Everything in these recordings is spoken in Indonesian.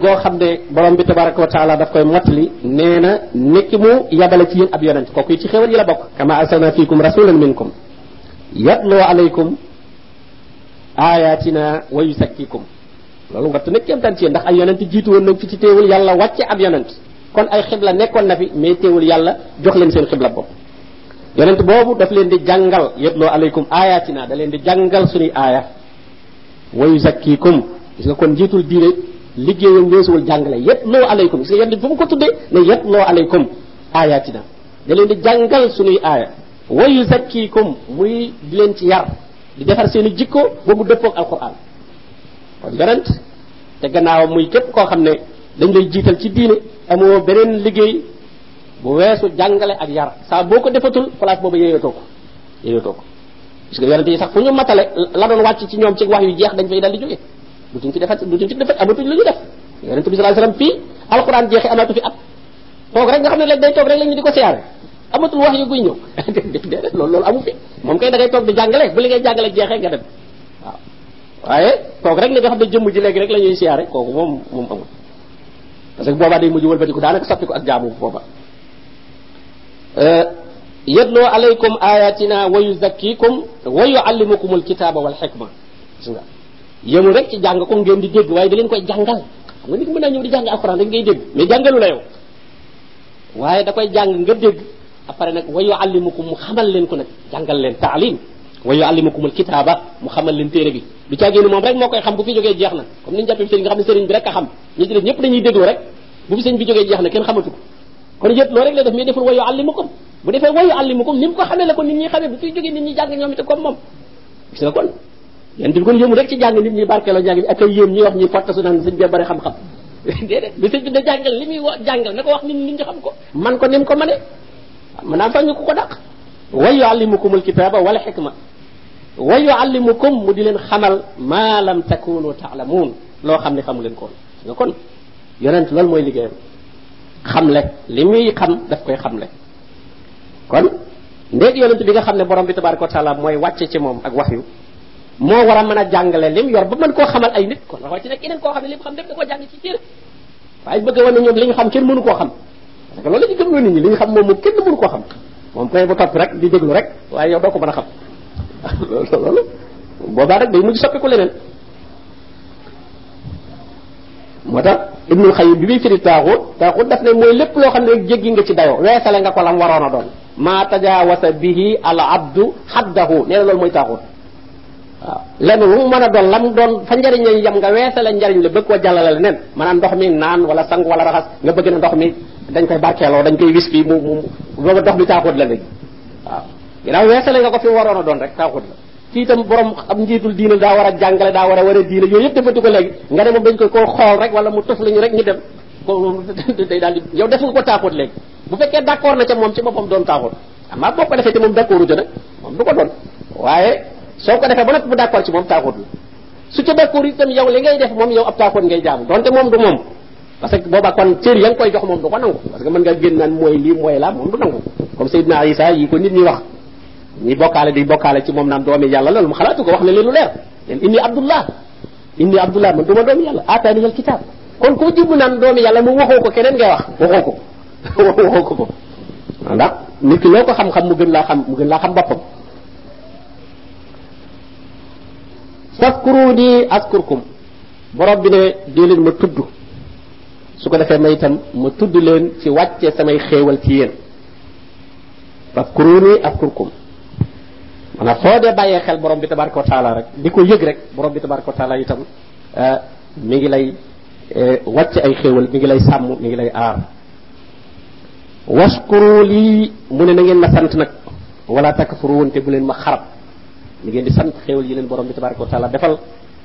goo xam ne borom bi tabaraka wa taala daf koy mottali nee na nekki mu yabale ci yéen ab yonent kooku ci xéwal yi la bokk. Kama arsalna fiikum rasulan minkum yatloo alaykum ayatina wa yusakkikum loolu te nekk kéemtaan ci ndax ay yonent jiitu woon nañ fi ci teewul yàlla wàcce ab yonent. Kon ay xibla nekkoon na fi mais teewul yàlla jox leen seen xibla bopp. Yonent boobu daf leen di jàngal yatloo alaykum ayatina da leen di jàngal suñuy aaya wa yusakkikum gis nga kon jiitul diine liggéeyam weesuwul jàngale yatloo alaykum gis nga yonent fu mu ko tuddee ne yatloo alaykum ayatina da leen di jàngal suñuy aaya. Wa yuzakkikum muy di leen ci yar di defar seeni jikko ba mu dëppoog alquran kon yonent te gannaawam muy képp koo xam ne dañ lay jiital ci diine amoo beneen liggéey bu weesu jàngale ak yar. Saa boo ko defatul place boobu yeeyatoo ko yeeyatoo ko. Parce que yonent yi sax fu ñu matale la doon wàcc ci ñoom ci wax yu jeex dañ fay dal di jóge. Dutuñ ci defat dutuñ ci defat amatuñ lu ñu def yonent bi sallallahu alayhi wasallam fii alquran jeexe amatu fi at toog rek nga xam ne léegi day toog rek la ñu di ko siyaare amatul wax yu guy ñëw déedéet loolu loolu amu fi moom kay da ngay toog di jàngale bu li ngay jàngale jeexee nga dem waaw waaye toog rek li nga xam ne jëmm ji léegi rek la ñuy siyaare kooku moom moom amul parce que boobaa day mujj wëlbatiku daanaka soppi ko ak jaamu booba yadloo alaykum ayatina wa yuzakkikum wa yuallimukum alkitaba wal gis nga yemul rek ci jàng ko ngeen di dégg waaye da leen koy jàngal. Xam nga nit mën naa ñëw di jàng alquran rek ngay dégg mais jàngalu la yow. Waaye da koy jàng nga dégg après nag wa yuallimukum mu xamal leen ko nag jàngal leen taalim. Wa yuallimukum alkitaba mu xamal leen téere bi. Du caagéen moom rek moo koy xam bu fi jógee jeex comme ni ñu jàppee nga xam ne bi rek a xam. Ñi ci def dañuy déglu rek. Bu fi sëriñ bi jógee jeex na xamatu ko. Kon yët loo rek la def mais deful bu ni ko la ko nit ñi bu jógee nit ñi itam comme gis kon yéen di kon yëmu rek ci jàng nit ñi barkeeloo jàng bi ak ay yéen ñi wax ñi fottasu naan sëñ xam-xam. Déedéet bi sëñ bi da jàngal li muy wax jàngal na ko wax nit ñi nga xam ko man ko ni mu ko mëne maanaam sax ñu ko ko dàq. Wa yuallimukum alkitaba wal hikma. Wa yuallimukum mu di leen xamal ma lam takunu taalamuun loo xam ne xamu leen ko nga kon yonent loolu mooy liggéeyam. Xamle li muy xam daf koy xamle. Kon ndéeg yonent bi nga xam ne borom bi tabaraka wa taala mooy wàcce ci moom ak wax yu moo war a mën lim yor ba mën koo xamal ay nit. Kon waxoo ci nag keneen koo xam lim xam lépp da koo jàng ci téere. Waaye bëgg wane ñoom li xam kenn mënu koo xam. Parce que loolu la ñu gëmloo nit ñi li xam moom moom kenn mënu koo xam. Moom koy ba topp rek di déglu rek waaye yow doo ko mën xam. Loolu boobaa rek day mujj soppiku leneen. Moo tax ibnul xayim bi muy firi taaxut taaxut daf ne mooy lépp loo xam ne rek jéggi nga ci dayo weesale nga ko lam waroon a doon. Ma tajawasa bihi al abdu xaddahu nee na loolu mooy taaxut. waaw lenn lu mën doon lam doon fa njariñ lañ yam nga weesale njariñ la bëgg koo jàllale leneen. Maanaam ndox mi naan wala sang wala raxas nga bëgg na ndox mi dañ koy barkeeloo dañ koy wis fii mu mu ndox mi taaxut la léegi. Waaw ginnaaw weesale nga ko fi waroon doon rek taaxut la. Fii itam borom am njiitul diina daa war a jàngale daa war a war a diina yëpp defatu ko léegi. Nga moom dañ koy koo rek wala mu tëf lañu rek ñu dem. Ko day daal di yow def nga ko taaxut léegi. Bu fekkee d'accord na ca moom ci boppam doon taaxut. Amaa boo ko defee te moom nag moom du ko doon. Waaye soo ko defee ba noppi bu d'accord ci moom taaxut la su ca d'accord itam yow li ngay def moom yow ab taaxut ngay jaamu donte moom du moom parce que booba kon cër ya nga koy jox moom du ko nangu. Parce que mën nga génn naan mooy lii mooy la moom du nangu. Comme Seydina Isa yi ko nit ñi wax. Ñi bokkaale di bokkaale ci moom naan doomi yàlla la lu mu xalaatu ko wax ne leen leer. Leen inni abdullah. Inni abdullah man duma doomi yàlla. Ataani al kitab kon koo jubbu naan doomi yàlla mu waxoo ko keneen ngay wax. Waxoo ko. Waxoo ko ko. Ndax nit ki loo ko xam-xam mu gën laa xam mu gën laa xam boppam faskuruni askurkum. Borom bi ne dee leen ma tudd. Su ko defee may itam ma tudd leen ci wàcce samay xéewal ci yéen. Faskuruni askurkum. Maanaam foo dee bàyyee xel borom bi tabaraka wa rek di ko yëg rek borom bi tabaraka wa taala itam mi ngi lay wàcc ay xéewal mi ngi lay sàmm mi ngi lay aar. Waskuru lii mu ne na ngeen ma sant nag. Wala takfuruun te bu leen ma xarab. Mi ngeen di sant xéewal yi leen borom bi tabaraka wa taala defal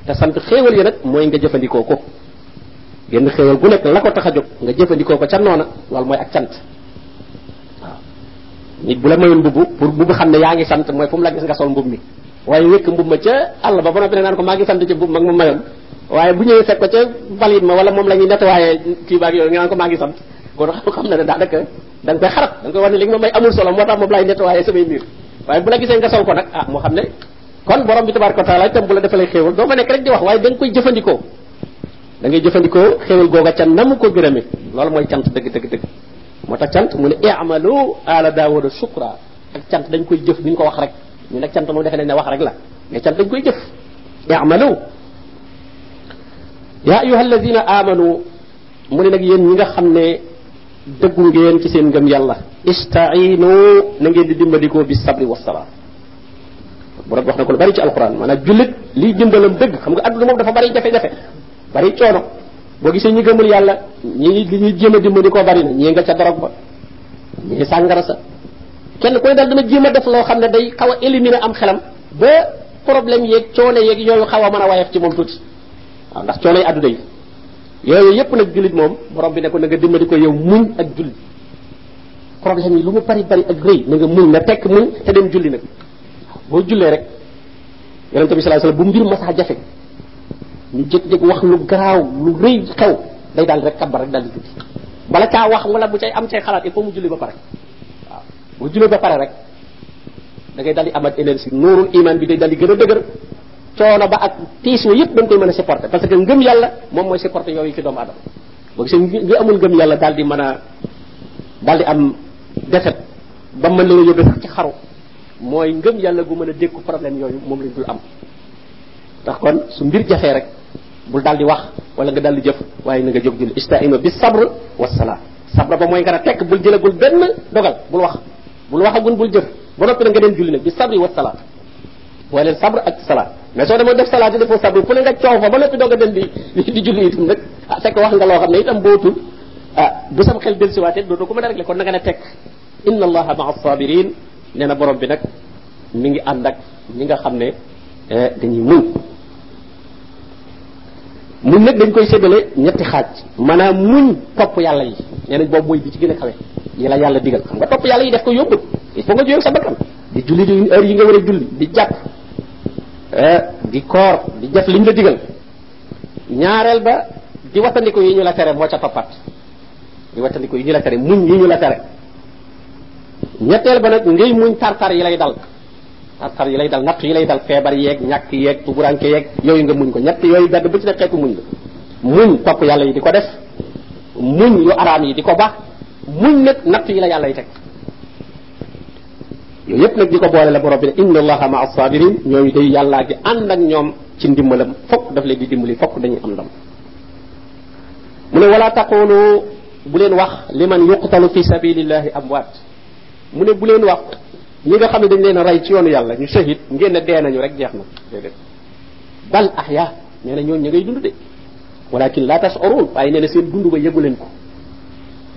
te sant xéewal yi nag mooy nga jëfandikoo ko. Genn xéewal gu nekk la ko tax a jóg nga jëfandikoo ko ca noona loolu mooy ak cant. Waaw. Nit bu la mayoon mbubb pour mbubb xam ne yaa ngi sant mooy fu mu la gis nga sol mbub mi. Waaye wékk mbub ma ca àll ba ba noppi naan ko maa ngi sant ci mbub mag ma mayoon. Waaye bu ñëwee fekk ko ca balit ma wala moom la ñuy nettoyé kii baag yooyu nga naan ko maa ngi sant. Kon xam na ne daanaka da nga koy xarab da nga koy wax ne li nga ma may amul solo moo tax moom laay nettoyé samay mbir waaye bu la gisee nga sol ko nag ah moo xam ne kon borom bi tabaraka taala itam bu la defalee xéewal doo fa nekk rek di wax waaye da nga koy jëfandikoo. Da ngay jëfandikoo xéewal googa ca namu ko gërëme. Loolu mooy cant dëgg dëgg dëgg. Moo tax cant mu ne i'malu ala daawuda shukra. Ak cant dañ koy jëf duñ ko wax rek. Ñu nag cant moom defe ne wax rek la. Mais cant dañ koy jëf. I'malu. Ya ayuha alladina amanu mu ne nag yéen ñi nga xam ne dëggu ngeen ci seen ngëm yàlla. Istainu na ngeen di dimbandikoo bi sabri wasalaam borom wax na ko lu bari ci alquran maanaam jullit liy dimbalam dëgg xam nga adduna moom dafa bari jafe-jafe bari coono. Boo gisee ñi gëmul yàlla ñi li ñuy jéem a dimbandikoo bari na ñii nga ca dorog ba ñii sàngara sa. Kenn koy dal dana jéem a def loo xam ne day xaw a éliminer am xelam ba problème yeeg coono yeeg yooyu xaw a mën a wayef ci moom tuuti. Ndax coono yi adduna yi yooyu yépp nag jullit moom borom bi ne ko na nga dimbali ko yow muñ ak julli. Problème yi lu mu bari bari ak rëy na nga muñ na tekk muñ te dem julli nag. Boo jullee rek yonente bi sallallahu alayhi bu mbir masaa jafe ñu jëkk-jëkk wax lu garaaw lu rëy xew day daal rek kabbar rek daal di julli bala caa wax wala bu cay am cay xalaat il faut mu julli ba pare. Waaw boo jullee ba pare rek da ngay daal di amat énergie nuurul iman bi day daal di gën a dëgër coono ba ak tiis wa yëpp dañ koy mën a supporter. parce que ngëm yàlla moom mooy supporter yooyu ci doomu adama boo gisee ngi amul ngëm yàlla daal di mën di am defet ba mën leen a yóbbee sax ci xaru. mooy ngëm yàlla gu mën a dékku problème yooyu moom lañ dul am. ndax kon su mbir jafee rek bul daal di wax wala nga daal di jëf waaye na nga jóg julli istaino bi sabr wa sabra ba mooy nga a tekk bul jëlagul benn dogal bul wax. bul waxagul bul jëf. ba noppi nga dem julli nag bi sabri wa booy leen sabr ak salaat mais soo demoo def salaat yi defoo sabr fu ne nga coow fa ba noppi doog a dem di di julli itam nag. Ah fekk wax nga loo xam ne itam bootul. Ah bu sam xel dellusiwaatee dootoo ko mën a régler kon na nga ne tekk inna allaha maa sabirin nee na borom bi nag mi ngi ànd ak ñi nga xam ne dañuy muñ. Muñ nag dañ koy séddale ñetti xaaj. Maanaam muñ topp yàlla yi. Nee nañ boobu mooy bi ci gën a kawe. Yi la yàlla digal. Xam nga topp yàlla yi def ko yóbbut il faut nga jóyeg sa bakkan. Di julli di heure yi nga war a julli di jàpp di koor di def liñ la digal. Ñaareel ba di wattandiku yi ñu la tere moo ca toppat. Di wattandiku yi ñu la tere muñ yi ñu la tere. Ñetteel ba nag ngay muñ tartar yi lay dal. Tartar yi lay dal natt yi lay dal feebar yeeg ñàkk yeeg tuburanke yeeg yooyu nga muñ ko. Ñett yooyu benn bu ci nekk xeetu muñ la. Muñ topp yàlla yi di ko def. Muñ yu araam yi di muñ nag natt yi la yàlla yi teg yooyu yépp nag di ko boole la borom bi ne inna allaha day yàllaa gi ànd ak ñoom ci ndimbalam fokk daf leen di dimbali fokk dañuy am ndam. mu ne wala taqulu bu leen wax li man yuqtalu fi sabilillahi amwaat. mu ne bu leen wax ñi nga xam ne dañ leen a rey ci yoonu yàlla ñu shahid ngeen ne dee nañu rek jeex na. déedéet. bal ahya nee na ñooñu ñu ngay dund de. walakin la tashurun waaye nee na seen dund ba yëgu leen ko.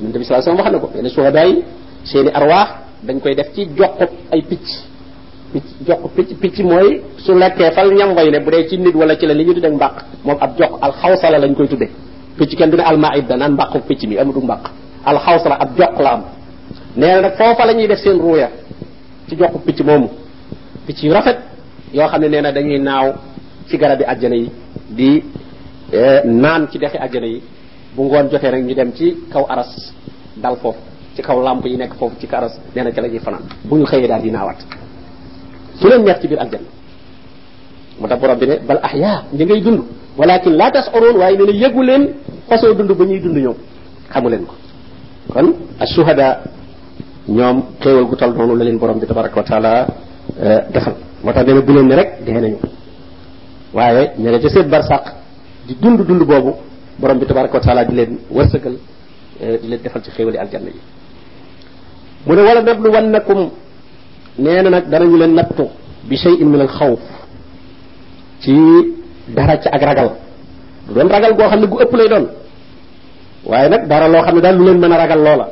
Ñun tamit wax na ko nee na suhadaa yi seeni arwaax dañ koy def ci joxub ay picc. Picc jox picc picc mooy su lekkee fal ñam way ne bu dee ci nit wala ci la li ñu tuddee mbàq moom ab jox alxawsala lañ koy tuddee. Picc kenn du ne almaida naan mbàqu picc mi amatu mbàq. Alxawsala ab jox la am. Nee na nag foofa la ñuy def seen ruuya ci joxu picc moomu. Picc yu rafet yoo xam ne na dañuy naaw ci garabi àjjana yi di naan ci dexi àjjana yi. Bu ngoon jotee rek ñu dem ci kaw aras dal foofu ci kaw lamp yi nekk foofu ci karas nee na ca la ñuy bu ñu xëyee daal di naawaat su leen neex ci biir aljanna. Moo tax borom bi ne bal ahya ñi ngay dund. Walakin la tashurun waaye nee na leen façon dund ba ñuy dund ñoom. Xamu leen ko. Kon ashuhada ñoom xéewal gu tol noonu la leen borom bi tabaraka wa taala defal. Moo tax nee bu leen ne rek dee nañu. Waaye ña nga ca seen barsàq di dund dund boobu borom bi tabaraka wa taala di leen wërsëgal di leen defal ci xéewali aljanna yi mu ne wala nablu wannakum nee na nag danañu leen nattu bi shay'in min al xawf ci dara ci ak ragal. Du doon ragal goo xam ne gu ëpp lay doon waaye nag dara loo xam ne daal lu leen mën a ragal loola.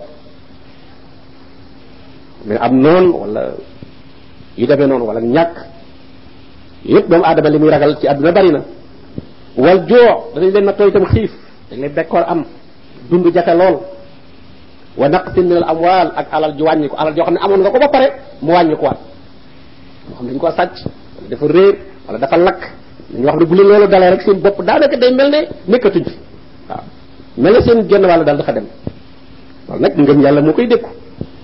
Mais am noon wala yu demee noonu wala ñàkk yëpp doomu aadama li muy ragal ci àdduna bari na. Wal joo danañ leen nattoo itam xiif dañ leen bekkoor am dund jafe lool wa naqsin min al amwal ak alal ji wàññi ko alal joo xam ne amoon nga ko ba pare mu wàññi ko waat. Moo xam dañ ko sàcc wala dafa réer wala dafa lakk dañu wax ne bu leen loolu dalee rek seen bopp daanaka day mel ne nekkatuñ fi waaw. Seen genn wàll daal dafa dem. Loolu nag ngëm yàlla moo koy dékku.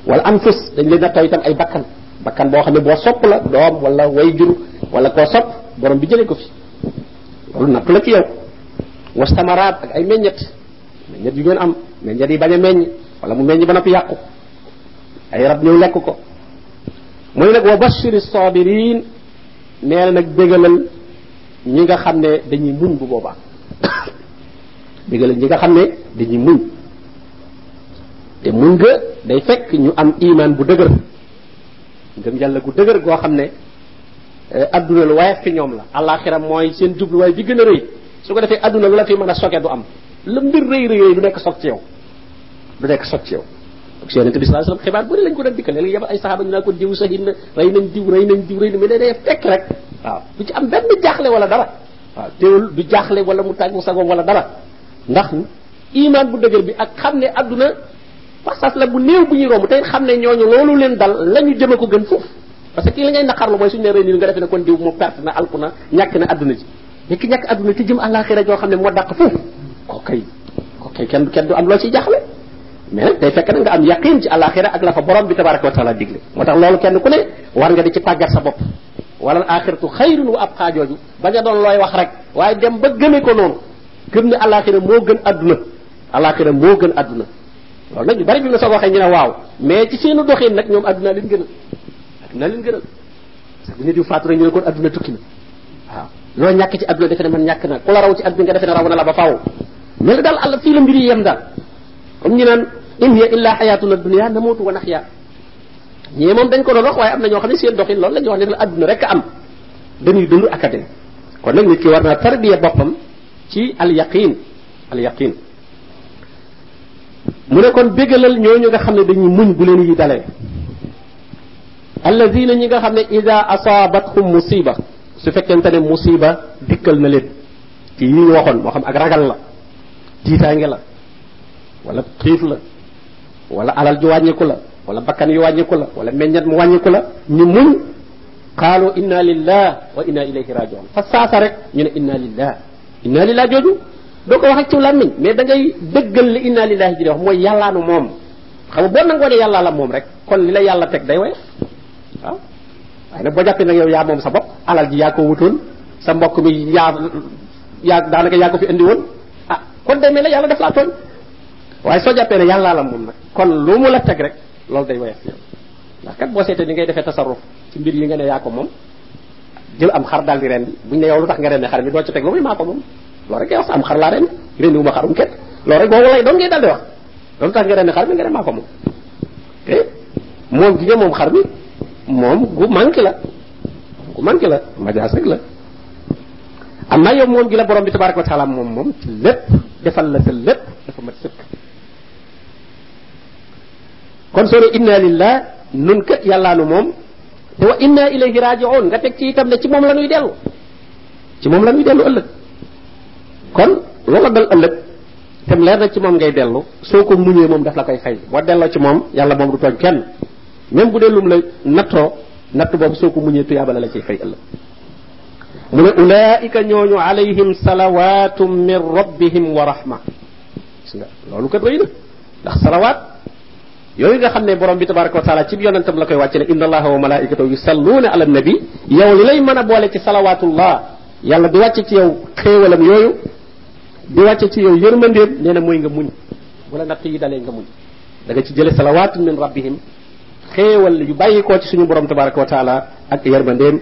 Wala anfus dañ leen nattoo itam ay bakkan. Bakkan boo xam ne boo sopp la doom wala way jur wala koo sopp borom bi jëlee ko fi. Loolu nattu la ci yow. Wastamaraat ak ay meññet meññet yu ngeen am meññet yi bañ a meññ wala mu meññ ba noppi yàqu. Ay rab ñëw lekk ko. Mu ne wa bashiri sabirin nee na nag ñi nga xam ne dañuy muñ bu boobaa. Bégalal ñi nga xam ne dañuy muñ. Te muñ ga day fekk ñu am iman bu dëgër. Ngëm yàlla gu dëgër goo xam ne adduna lu waaye fi ñoom la. Alaxira mooy seen jubluwaay bi gën a rëy. Su ko defee adduna lu la fi mën a soge du am. La mbir rëy rëy du nekk soog ci yow du nekk ci yow ak si yonente sallallahu alayhi wasallam xibaar bu lañ ko doon dikkal léegi ay saxaaba ñu naa ko diw sahid na rey nañ diw rey nañ diw rey na mais day day rek waaw du ci am benn wala dara waaw teewul du wala mu wala dara ndax iman bu dëgër bi ak ne passage la bu néew bu ne ñooñu leen dal la ñu jëme ko gën foofu parce que kii la ngay naqarlu mooy suñu ne nga ne kon diw mu perte na alku na na ki te jëm ne moo dàq ko kay ko kay kenn kenn du am jaaxle mais nag day fekk na nga am yaqin ci àllaaxira ak la fa borom bi tabaraka wa taala digle. moo tax loolu kenn ku ne war nga di ci tàggat sa bopp. wala axiratu xayrun wa wax rek. waaye dem ba gëme ko noonu. gëm ne àllaaxira moo gën àdduna àllaaxira moo gën àdduna loolu nag ñu bari bi na soo waxee ne waaw. mais ci seenu doxin nag ñoom àdduna leen gënal. àdduna leen gënal. parce que nit yu faatu rek ñu ne kon àdduna tukki na. waaw. loo ñàkk ci àdduna defe ne man ñàkk na. ku la raw ci àdduna nga defe ne raw na la ba faaw. mais daal àll fii la mbir yi yem daal. comme ñu naan in hiya illa xayatuna dunia namutu wa naxya ñii moom dañ ko doon wax waaye am na ñoo xam seen doxin loolu la ñuy wax ne la adduna rek am dañuy dund ak a kon nag nit ki war naa tarbiya boppam ci al yaqin al yaqin mu ne kon bégalal ñooñu nga xam ne dañuy muñ bu leen yi dalee alladina ñi nga xam ne ida asaabathum musiba su fekkente ne musiba dikkal na leen ci yi ñu waxoon moo xam ak ragal la tiitaange la wala xiif la wala alal ju wàññiku la wala bakkan yu wàññiku la wala meññat mu wàññiku la ñu muñ. Qaalu inna lillah wa inna ilayhi rajiun fa saasa rek ñu ne inna lillah. Inna lillah jooju doo ko wax ak ci làmmiñ mais da ngay dëggal li inna lillahi ji di wax mooy yàllaanu moom. Xam nga boo nangoo ne yàllaa la moom rek kon li la yàlla teg day way waaw. Waaye nag boo jàppee nag yow yaa moom sa bopp alal ji yaa ko wutoon sa mbokk mi yaa yaa daanaka yaa ko fi indi woon. Ah kon day waaye soo jàppee ne yàllaa la moom nag kon lu mu la teg rek loolu day woyof yow. Ndax kat boo seetee ni ngay defee tasarruf ci mbir yi nga ne yaa ko moom jël am xar daal di rendi. Buñ ne yow lu tax nga rendi xar mi doo ci teg lu muy maa ko moom. Loolu rek sa am xar laa rendi. Rendi wu ma xarum kenn. Loolu rek boobu lay doon ngay daal di wax. Loolu tax nga rendi xar mi nga ne maa ko moom. Te moom gi nga moom xar mi moom gu manqué la. Gu manqué la. Majaas rek la. Am na yow moom gi la borom bi tabaraka wa taala moom moom ci lépp defal la sa lépp dafa mat sëkk kon soo ne inna lillah nun kat yàllaanu moom te wa inna ilayhi raji'un nga teg ci itam ne ci moom la ñuy dellu ci moom la ñuy dellu ëllëg. kon loola dal ëllëg tem leer na ci moom ngay dellu soo ko muñee moom daf la koy fay. boo delloo ci moom yàlla moom du tooñ kenn. même bu dee lum la nattoo natt boobu soo ko muñee tuyaaba la la ciy fay ëllëg. mu ne ulaika ñooñu alayhim salawatum min rabbihim wa rahma. loolu kat rëy na ndax salawaat yooyu nga xam ne borom bi tabaraka wa taala ci yonentam la koy wàcce ne inna allaha wa malaikatahu yusalluuna ala nabi yow li lay mën a boole ci salawaatullah yàlla di wàcce ci yow xéewalam yooyu di wàcce ci yow yërmandeem nee na mooy nga muñ. Wala natt yi dalee nga muñ. Da nga ci jële salawatun min rabbihim xéewal yu bàyyi koo ci suñu borom tabaraka wa taala ak yërmandeem.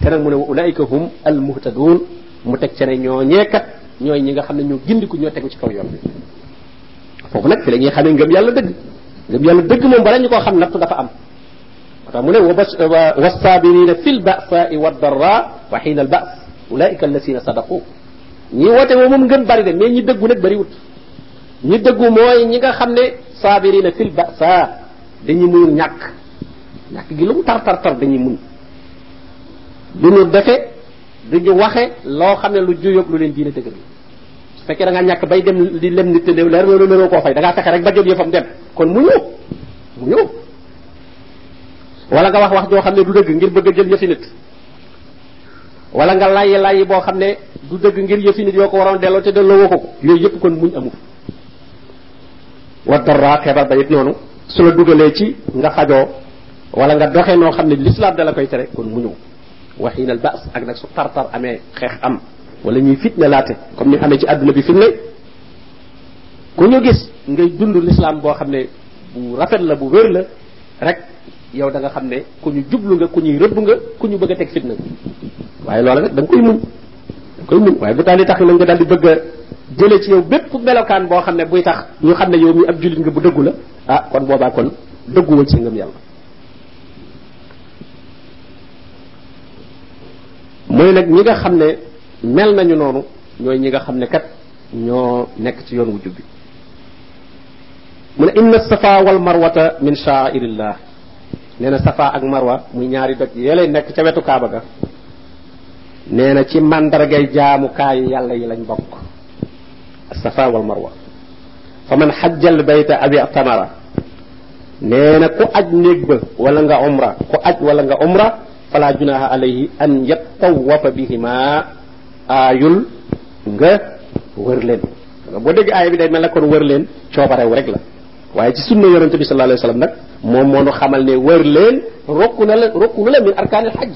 Te nag mu ne wa ulaika hum al muhtadun mu teg ce ne ñoo ñeekat ñooy ñi nga xam ne ñoo gindiku ñoo tegu ci kaw yoon bi. Nag fi la ñuy xamee ngëm yàlla dëgg. Ngëm yàlla dëgg moom bala ñu koo xam nattu dafa am. Tax mu ne wasabirina fi lbasai waddarra wa xiina al bas ulaika allasina sadaqu ñi woote woo moom ngën bari de mais ñi dëggu nag bariwut. Ñi dëggu mooy ñi nga xam ne sabirina fi lbasa dañuy muñ ñàkk. Gi lu tar tar tar dañuy muñ. Du ñu defe du ñu waxe loo xam ne lu juyóog lu leen diine dëgg fekkee da ngaa ñàkk bay dem di lem nit te leer loolu lëroo koo fay. Da ngaa fexe rek ba jot yëfam dem. Kon mu ñëw mu ñëw wala nga wax wax joo xam ne du dëgg ngir bëgg jël yëfi nit. Wala nga layyi layyi boo xam ne du dëgg ngir yëfi nit yoo ko waroon te delloo woo ko ko. Yooyu yëpp kon muñ amul. Wa dara ba it su la dugalee ci nga fajoo wala nga doxee noo xam ne l'islam da la koy kon ñëw waxiinal baas ak nag su tartar amee xeex am wala ñuy fitna laate comme ni amee ci àdduna bi fitna ku ñu gis ngay dund lislaam boo xam ne bu rafet la bu wér la rek yow da nga xam ne ku ñu jublu nga ku ñuy rëbb nga ku ñu bëgg a teg fitna. waaye loola nag da nga koy muñ koy muñ. waaye bu taal li tax nag nga daal di bëgg a jëlee ci yow bépp melokaan boo xam ne buy tax ñu xam ne yow mi ab jullit nga bu dëggu la ah kon boobaa kon dëgguwal ci ngëm yàlla. mooy nag ñi nga xam ne mel nañu noonu ñooy ñi nga xam ne kat ñoo nekk ci yoon wu jubbi mu ne inna safa wal marwata min sha'airillah. nee na safa ak marwa muy ñaari doj yële nekk ca wetu kaaba ga. nee na ci màndargay jaamukaayu yàlla yi lañ bokk. safa wal marwa. fa man xajjal bayta abi tamara nee ku aj néeg ba wala nga umra ku aj wala nga umra fala junaha bihima aayul nga wër leen. Boo dégg aaya bi day mel kon wër leen coobarew rek la. Waaye ci sunna yonente bi sallallahu alayhi wasallam nag moom moo nu xamal ne wër leen rokku na la rokku na la min arkaanil xaj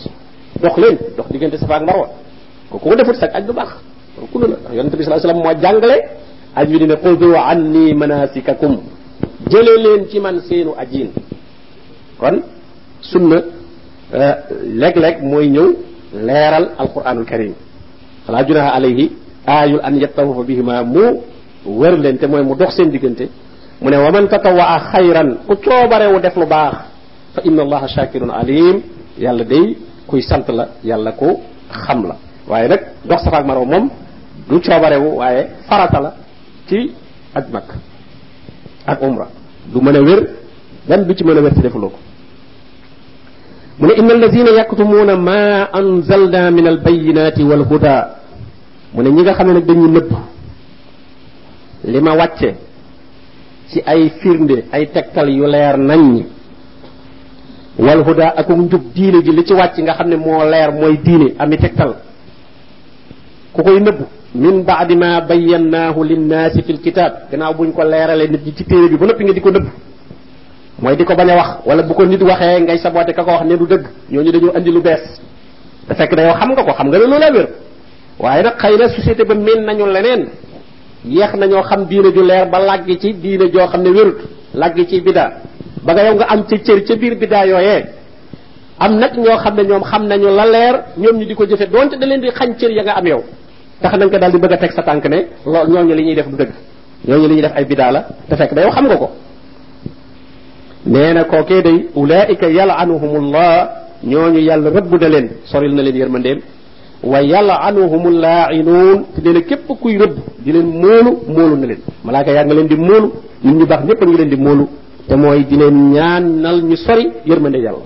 dox leen dox diggante safa ak marwa. Ko ko defut sag aj du baax rokku na la. Ndax yonente bi sallallahu alayhi wasallam moo jàngale aj bi dine xudu anni manasikakum. Jële leen ci man seenu ajiin kon sunna léeg-léeg mooy ñëw leeral alquranul karim fala junaha alayhi aayul an yattawafa bihima mu wër leen te mooy mu dox seen diggante mu ne wa man tatawaa xayran ku coobarewu def lu baax fa inna allaha shakirun alim yàlla day kuy sant la yàlla ku xam la waaye nag dox safa ak marwa moom du coobarewu waaye farata la ci aj mag ak umra du mën a wér benn du ci mën a wér ci defuloo ko mu ne inna allazina yaktumuuna ma anzalna min albayinati walhuda mu ne ñi nga xam ne nag dañuy nëbb. Li ma wàcce ci ay firnde ay tegtal yu leer nañ. Wal huda ak njub diine ji li ci wàcc nga xam ne leer mooy diine ami tegtal. Ku koy nëbb min baadi ma bayyannaahu linnaasi fi lkitab gannaaw buñ ko leerale nit ci téere bi ba noppi nga di ko nëbb. Mooy di bañ wax wala bu ko nit waxee ngay saboote ka ko wax ne du dëgg. Ñooñu dañoo andi lu bees. Te fekk xam nga ko xam nga ne loola wér waaye nag xëy na société ba miin nañu leneen. Yeex nañoo xam diine ju leer ba làggi ci diine joo xam ne wérut làggi ci bidaa ba nga yow nga am ca cër ca biir bidaa yooyee. Am nag ñoo xam ne ñoom xam nañu la leer ñoom ñu di ko jëfe donte da leen di xañ cër ya nga am yow. Tax nañ ko daal di bëgg a teg sa tànk ne loolu ñooñu li ñuy def du dëgg. Ñooñu li ñuy def ay bidaa la te fekk da yow xam nga ko. Nee na kookee day yalanuhumullah yàlla rëbb na leen soril na leen yërmandeem wa yalanuhumul laa'inuun te nee na képp kuy rëbb di leen móolu móolu na leen. Malaaka yaa nga leen di móolu nit ñu baax ñépp a ngi leen di móolu te mooy di leen ñaanal ñu sori yërmande yàlla.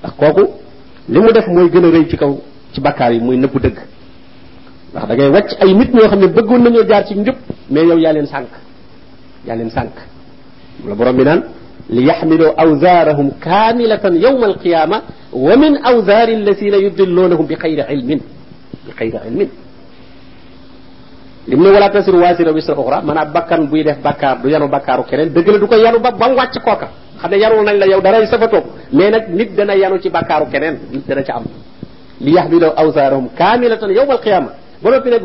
Ndax kooku li mu def mooy gën a rëy ci kaw ci bakkaar yi muy nëbbu dëgg. Ndax da ngay ay nit ñoo xam ne bëggoon nañoo jaar ci njub mais yow yaa leen sànq yaa leen sànq la borom bi naan ليحملوا أوزارهم كاملة يوم القيامة ومن أوزار الذين يدلونهم بخير علم. بخير علم. لمن ولا تسر وازر ويسر أخرى. من أبكر بيده بكار ديانو بكار وكرين دقل دوكا يانو ببان واتش كوكا. خد يارو نالا يو دارا يسفتو مينك نيد دانا يانو تي بكار وكرين نيد دانا تعم ليحملوا أوزارهم كاملة يوم القيامة.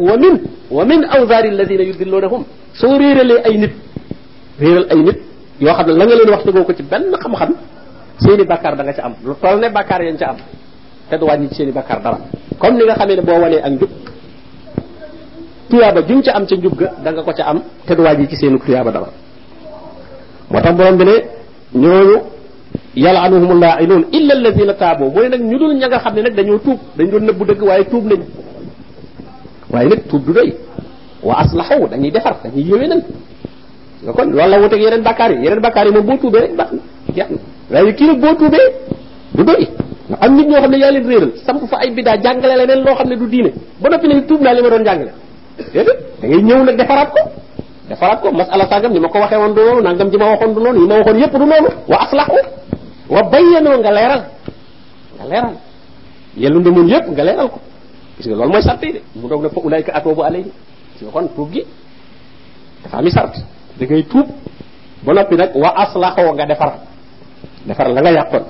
ومن ومن أوزار الذين يدلونهم سورير لأي غير الأي yoo xam ne la nga leen wax tegoo ko ci benn xam-xam seeni bakkaar da nga ca am. Lu toll ne bakkaar yañ ca am te du wàññi ci seeni bakkaar dara. Comme ni nga xamee ne boo wanee ak njub tuyaaba juñ ca am ca njub ga da nga ko ca am te du wàññi ci seeni tuyaaba dara. Moo tax borom bi ne ñooñu yalanuhum laa'inuun illa alladina taaboo mooy nag ñu dul ña nga xam ne nag dañoo tuub dañ doon nëbbu dëgg waaye tuub nañ waaye nag tuub du doy. Wa aslahu dañuy defar dañuy yéwénal. Kon loolu la wuteeg yeneen bakkaar yi. Yeneen bakkaar yi moom boo tuubee rek na jeex na. Waaye kii nag boo du doy. Am nit ñoo xam ne réeral. Samp fa ay biddaa jàngale leneen loo xam ne du diine. Ba noppi nag tuub naa li ma doon jàngale. Déedéet. Da ngay ñëw nag defaraat ko. Defaraat ko. Masala sàngam ni ma ko waxee woon du nangam ji ma waxoon du noonu yi ma waxoon yépp du noonu. Wa aslahu wa bayyanoo nga leeral. Nga leeral. Yellu ndemoon yépp nga leeral ko. Gis nga loolu mooy sart de. Mu doog ne fa ulayka atoobu alayhi. Nga kon tuub gi dafa ami sart da ngay tuub ba noppi nag wa aslaxoo nga defar defar la nga yàqoon.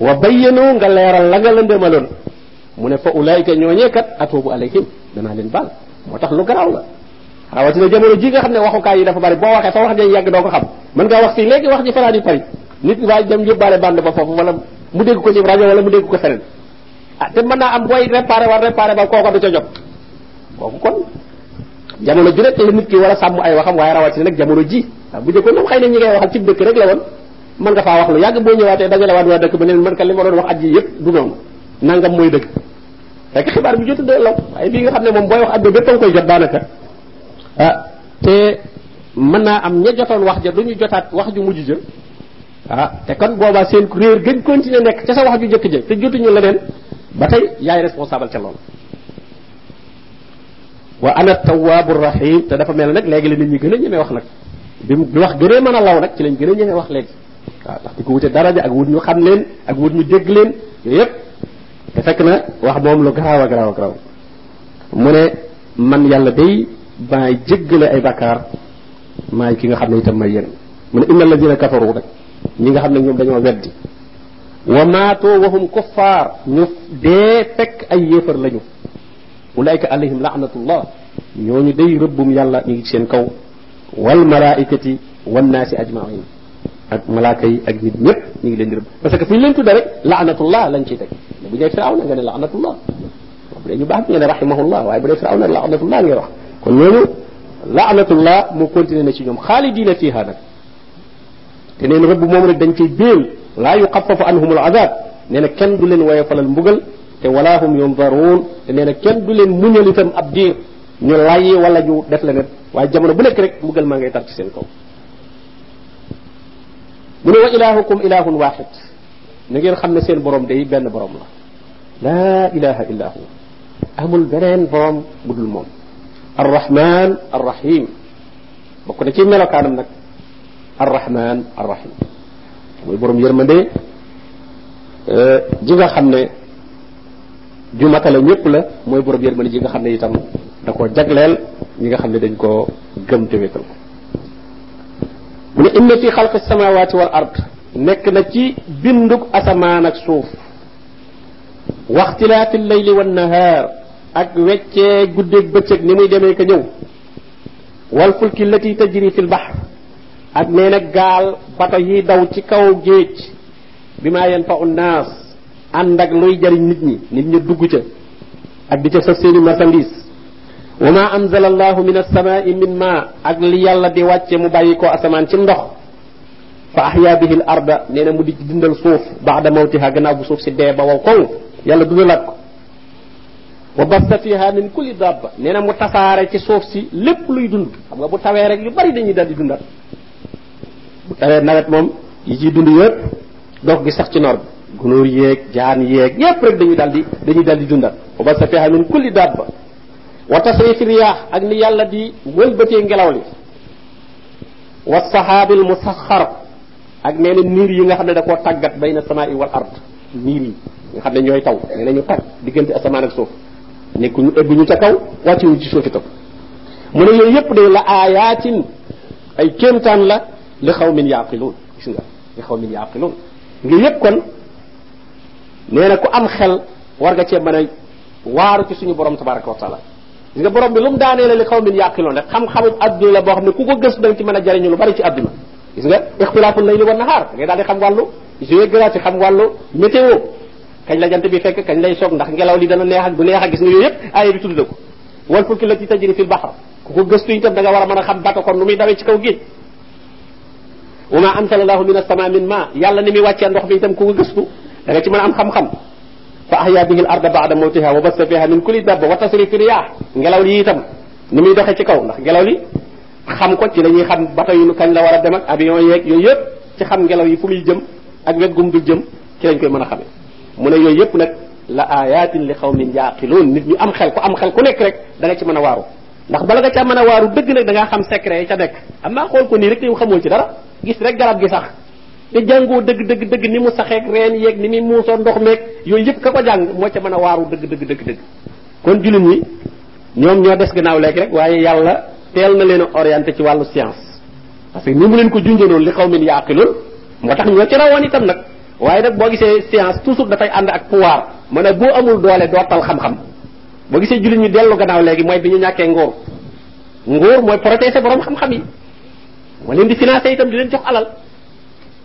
Wa bayyanoo nga leeral la nga lëndëmaloon. Mu ne fa ulaayika ñooñee kat atuubu alayhim danaa leen baal. Moo tax lu garaaw la. Rawatina jamono ji nga xam ne waxukaay yi dafa bari boo waxee fa wax ja yàgg doo ko xam. Mën ngaa wax fii léegi wax ji fanaa di pari nit waa dem yóbbaale bande ba foofu wala mu dégg ko ci rajo wala mu dégg ko feneen. Ah te mën naa am booy réparé war réparé ba kooko du ca jot. Kooku kon jamono ju nekk la nit ki war a ay waxam waaye rawatina nag jamono ji. Bu jëkkoon moom xëy na ñi ngay waxal ci dëkk rek la woon. Mën nga faa wax lu yàgg boo ñëwaatee dajalewaat waa dëkk ba ne man ka li ma doon wax at yi du noonu. Nangam mooy dëgg. Fekk xibaar bi dee law waaye bii nga xam ne moom booy wax at bépp nga koy jot daanaka. Ah te mën naa am ña jotoon wax ja du ñu wax ju mujj jël ah te kon boobaa seen réer gën continuer nekk ca sa wax ju jëkk jë te jotuñu leneen. Ba yaay responsable ca loolu wa ana tawaabu rahim te dafa mel nag léegi la nit ñi gën a ñemee wax nag bi bi wax gënee mën a law nag ci lañ gën a ñemee wax léegi waaw ndax di ko wute daraja ak wut ñu xam leen ak wut ñu dégg leen yooyu yëpp te fekk na wax moom lu garaaw a garaaw a garaaw mu ne man yàlla day maay jéggale ay bakkaar maay ki nga xam ne itam may yéen mu ne inna alladina kafaru rek ñi nga xam ne ñoom dañoo weddi wa maatoo wahum kuffaar ñu dee fekk ay yéefar lañu أولئك عليهم لعنة الله. يوني دي ربهم يلا نيجسين كو. والملائكة والناس أجمعين. ملاكي أجمد نيب نيجلين رب. بس كفين لين تدري لعنة الله لن تدري نبي جاي فرعون قال لعنة الله. ربنا يبعث من رحمه الله. وعي بني فرعون لعنة الله يرح كل يوم لعنة الله مكونت لنشيهم خالدين في هذا تنين رب مومن دنكي بيل. لا يقفف عنهم العذاب. نين كان دولين ويفل المبغل te wala hum yundaruun te nee kenn du leen muñal itam ab diir ñu layyi wala ñu def leneen waaye jamono bu nekk rek mbugal maa ngay tar ci seen kaw. mu ne wa ilahukum ilahun waxid na ngeen xam ne seen borom day benn borom la. laa ilaha illa hu amul beneen borom bu dul moom. Arrahman arrahim bokk na ci melokaanam nag arrahman arrahim mooy borom yërmande ji nga xam ne ju matale ñëpp la mooy borom yërmande ji nga xam ne itam da koo jagleel ñi nga xam ne dañ koo gëm te wéetal ko mu ne inna fi xalqi samawati wal ard nekk na ci bindug asamaan ak suuf waxtilaafi leyli wan nahaar ak weccee guddeeg bëccëg ni muy demee ka ñëw wal fulki lati tajri fi l bahr ak nee na gaal bato yi daw ci kaw géej bi maa yanfa'u naas ànd ak luy jariñ nit ñi nit ñi dugg ca ak di ca saf seeni marchandise. Wa anzala allahu min min ma ak li yàlla di wàcce mu bàyyi ko asamaan ci ndox. Fa ahya bihi l arda nee na mu di dindal suuf baada mawtiha gannaaw bu suuf si dee ba wow koŋ yàlla dundalaat ko. Wa basta fiha min kulli dabba nee mu tasaare ci suuf si lépp luy dund. Xam nga bu tawee rek yu bari dañuy dal di dundat bu tawee nawet moom yi ciy dund yëpp dox gi sax ci bi gunóor yeeg jaan yeeg yépp rek dañuy daldi dañuy dal di dundat wa basta fiha min kulli dabba. Wa tasrifi riyaax ak ni yàlla di wëlbatee ngelaw li. Wa sahaabil musaxar ak nee na niir yi nga xam ne da koo tàggat bayna samaa'i wal ard. Niir yi nga xam ne ñooy taw nee na ñu diggante asamaan ak suuf. Nekkuñu egguñu ca kaw wàccuñu ci suuf taw. Mu ne yooyu yëpp de la aayaatin ay kéemtaan la li xaw min yaaqiluun. Gis nga yëpp kon nee na ku am xel war nga cee mën a waaru ci suñu borom tabaraka wa taala gis nga borom bi lu mu la li xaw min yaaqiloon rek xam-xamu adduna la boo xam ne ku ko gës da ci mën a jariñu lu bari ci adduna gis nga ixtilaafu layli wa nahaar da ngay daal di xam wàllu géographie xam wàllu météo kañ la jant bi fekk kañ lay soog ndax ngelaw li dana neex ak du neex ak gis nga yëpp aaya bi tudd na ko wal fulki lati tajri fil bahr ku ko gëstu itam da nga war xam bato kon nu muy dawee ci kaw géej wa ma anzala allahu min as-sama min ma yàlla ni muy wàccee ndox mi itam ku ko gëstu da nga ci mën a am xam-xam fa ahya bihi al-arda ba'da mawtiha wa bassa fiha min kulli dabba wa tasrifi riyah ngelaw li itam ni muy doxee ci kaw ndax ngelaw li xam ko ci la ñuy xam bato yi kañ la war a dem ak avion yeeg yooyu yëpp ci xam ngelaw yi fu muy jëm ak wet gum dul jëm ci lañ koy mën a xamee mu ne yooyu yëpp nag la ayatin li xawmin yaqiloon nit ñu am xel ku am xel ku nekk rek da nga ci mën a waaru ndax bala nga ca mën a waaru dëgg nag da ngaa xam secret yi ca nekk am naa xool ko nii rek te yow xamoo ci dara gis rek garab gi sax te jàngoo dëgg dëgg dëgg ni mu saxeeg reen yeeg ni muy muusoo ndox meeg yooyu yëpp ka ko jàng moo ca mën a waaru dëgg dëgg dëgg dëgg. Kon jullit ñi ñoom ñoo des gannaaw léegi rek waaye yàlla teel na leen a orienté ci wàllu science. Parce que ni mu leen ko junjee noonu li xaw min yaaqiloon moo tax ñoo ci rawoon itam nag. Waaye nag boo gisee science toujours dafay ànd ak pouvoir. Ma ne boo amul doole doo tal xam-xam. Boo gisee jullit ñu dellu gannaaw léegi mooy bi ñu ñàkkee nguur nguur mooy protéger borom xam-xam yi. Moo leen di financer itam di leen jox alal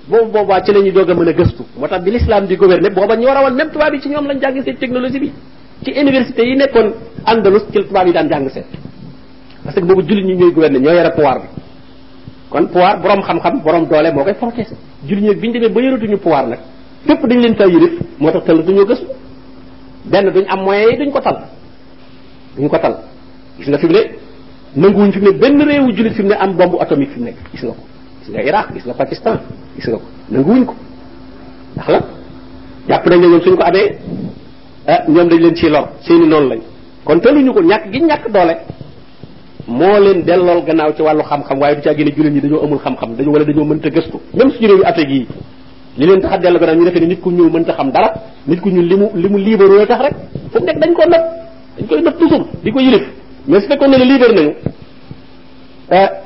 boobu boobaa ci la ñuy doog a mën a gëstu. Moo tax bi l'islam di gouverner booba ñu war a même tubaab yi ci ñoom lañ jàng seen technologie bi. Ci université yi nekkoon Andalus ci tubaab yi daan jàng seen. Parce que boobu jullit ñi ñooy gouverner ñoo yore pouvoir bi. Kon pouvoir borom xam-xam borom doole moo koy protéger jullit ñi bi ñu demee ba yoratuñu pouvoir nag fépp dañ leen fay yërif moo tax tëll duñoo gëstu. Benn duñ am moyens yi duñ ko tal. Duñ ko tal. Gis nga fi mu ne nanguwuñ fi mu ne benn réewu jullit fi mu ne am bombe atomique fi mu nekk. Gis nga ko. Gis nga Iraq gis nga Pakistan gis nga ko. Nanguwuñ ko ndax la jàpp nañ ne ñoom suñ ko amee ah ñoom dañ leen ciy lor. Seeni noonu lañ. Kon tëluñu ko ñàkk gi ñàkk doole moo leen dellool gannaaw ci wàllu xam-xam waaye du caa génne jullit ñi dañoo amul xam-xam dañoo wala dañoo mënta gëstu. Même suñu réew Afrique yi li leen tax dellu gannaaw ñu defee ne nit ku ñuul mënta xam dara nit ku ñuul li mu li mu libéré tax rek fu mu nekk dañ ko nëb dañ koy nëb toujours di ko yilif. Mais su fekkoon ne libéré nañu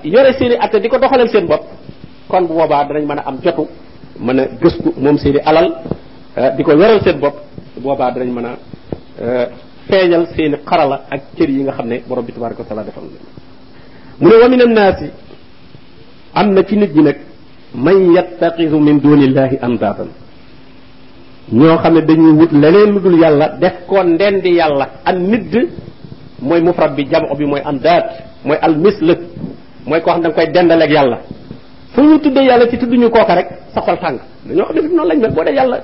yore seeni atte di ko doxalal seen bopp kon bu boobaa danañ mën a am jotu mën a gëstu moom seeni alal di ko yoral seen bopp bu boobaa danañ mën a feeñal seeni xarala ak cër yi nga xam ne borom bi tabaraka wa taala defal na mu ne wa min annaasi am ci nit ñi nag man yattaxisu min dunillahi andaadan ñoo xam ne dañuy wut leneen lu dul yàlla def ko ndendi yàlla. An nidd mooy mufrad bi jamo bi mooy andaat mooy al misl mooy koo xam ne da nga koy dendaleeg yàlla fu ñu tuddee yàlla ci tudduñu kooka rek sa xol tàng dañoo xam ne noonu lañ mel boo dee yàlla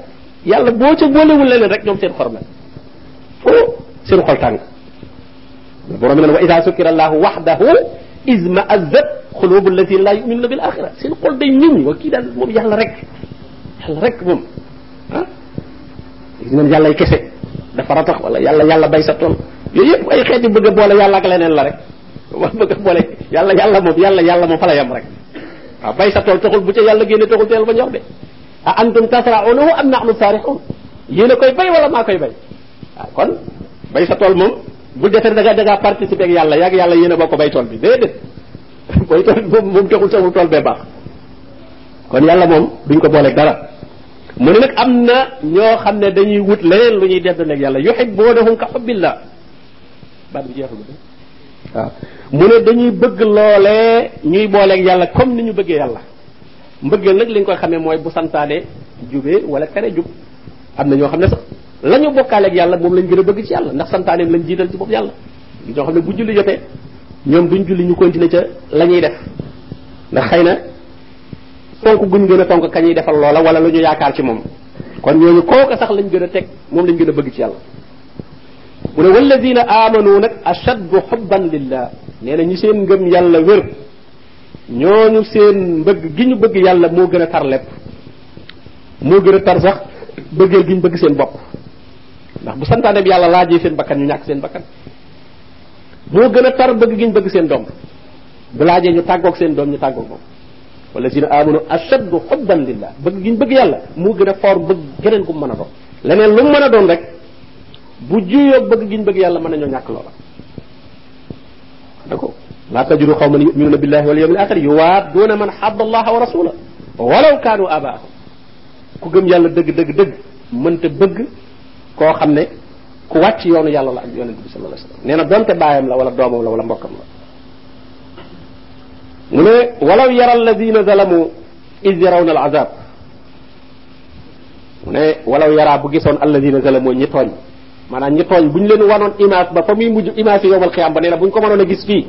yàlla boo ca boolewul leneen rek ñoom seen xor mel foo seen xol tàng borom ne wa ida sukira allahu waxdahu izma azzat xulubu allatina la yuminuna bil axira seen xol day ñëw wa kii daal moom yàlla rek yàlla rek moom ah gis ngeen yàlla kese dafa ratax wala yàlla yàlla bay sa tool yooyu yëpp ay xeeti bëgg a boole yàlla ak leneen la rek wax bëgg a boole yàlla yàlla moom yàlla yàlla moom fa la yem rek waaw bay sa tool taxul bu ca yàlla génne taxul teel ba ñor de. A antum tasra'unahu am nahnu saarixuun yéen a koy bay wala maa koy bay? Waaw kon bay sa tool moom bu defee da nga da ngaa participer ak yàlla yaag yàlla yéen a bokk bay tool bi déedéet. Bay tool moom moom taxul taxul tool bee baax. Kon yàlla moom duñ ko booleeg dara. Mu ne nag am na ñoo xam ne dañuy wut leneen lu ñuy dendaleeg yàlla yuhibbunahum ka hubbillah. Baat bi jeexul waaw. Mu ne dañuy bëgg loolee ñuy booleeg yàlla comme ni ñu bëggee yàlla. mbëggeel nag li nga koy xamee mooy bu santaane jubee wala kare jub. am na ñoo xam ne sax la ñu yàlla moom lañ gën a bëgg ci yàlla ndax santaaneem lañ jiital ci bopp yàlla. ñoo xam bu julli jotee ñoom duñ julli ñu continuer ca la def. ndax xëy na fonk guñ gën a fonk kañuy defal loola wala lu ñu yaakaar ci moom. kon ñooñu kooka sax lañ gën a teg moom lañ gën a bëgg ci yàlla. mu ne walladina amanu nag ashaddu xubban lillah. Nee na ñi seen ngëm yàlla wér ñooñu seen mbëgg gi ñu bëgg yàlla moo gën a tar lépp moo gën a tar sax bëggeel gi ñu bëgg seen bopp. Ndax bu santaane bi yàlla laajee seen bakkan ñu ñàkk seen bakkan. Moo gën a tar bëgg gi ñu bëgg seen doom. Bu laajee ñu tàggoog seen doom ñu tàggoog moom. Walladina amanu ashaddu xubban lillah. Bëgg gi ñu bëgg yàlla moo gën a foor bëgg geneen ku mu mën a doon. Leneen lu mu mën a doon rek bu juyoog bëgg gi ñu bëgg yàlla mën nañoo ñàkk دكو لا تجروا قوما يؤمنون بالله واليوم الآخر يوادون من حض الله ورسوله. ولو كانوا آباءهم. كو گم يالا دگ دگ دگ منت بگ كو خامني كو وات يونو يالا لا يونو النبي صلى الله عليه وسلم نينا دونت بايام لا ولا دومو لا ولا مبوكم لا مولاي ولو يرى الذين ظلموا اذ يرون العذاب مولاي ولو يرى بو گيسون الذين ظلموا ني توني maanaam ñi tooñ bu ñu leen wanoon image ba fa muy mujj image yi yowmal xiyam ba nee na bu ñu ko mënoon gis fii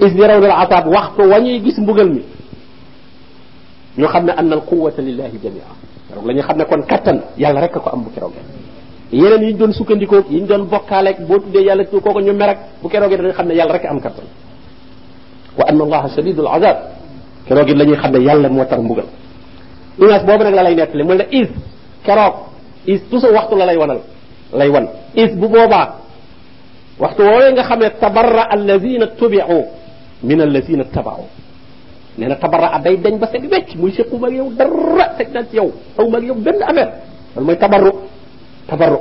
is yaraw asab waxtu wa ñuy gis mbugal mi ñu xam ne anna al quwata lillahi jamia keroog la ñu xam ne kon kattan yàlla rek ko am bu keroog yeneen yi ñu doon sukkandikoo yi ñu doon bokkaaleeg boo tuddee yàlla tu kooko ñu mer ak bu dañu xam ne yàlla rek am kattan. Wa anna allaha shadidul azab keroog it la ñuy xam ne yàlla moo tar mbugal. Image boobu la lay nettali mu la is keroog is toujours waxtu la lay wanal lay wan is bu boobaa waxtu woowee nga xam ne tabarra alladina tubiu min alladina tabaau nee na tabarra day dañ ba set wecc muy séquma ak yow dara teg na ci yow aw ma ak yow benn affaire loolu mooy tabarru tabarru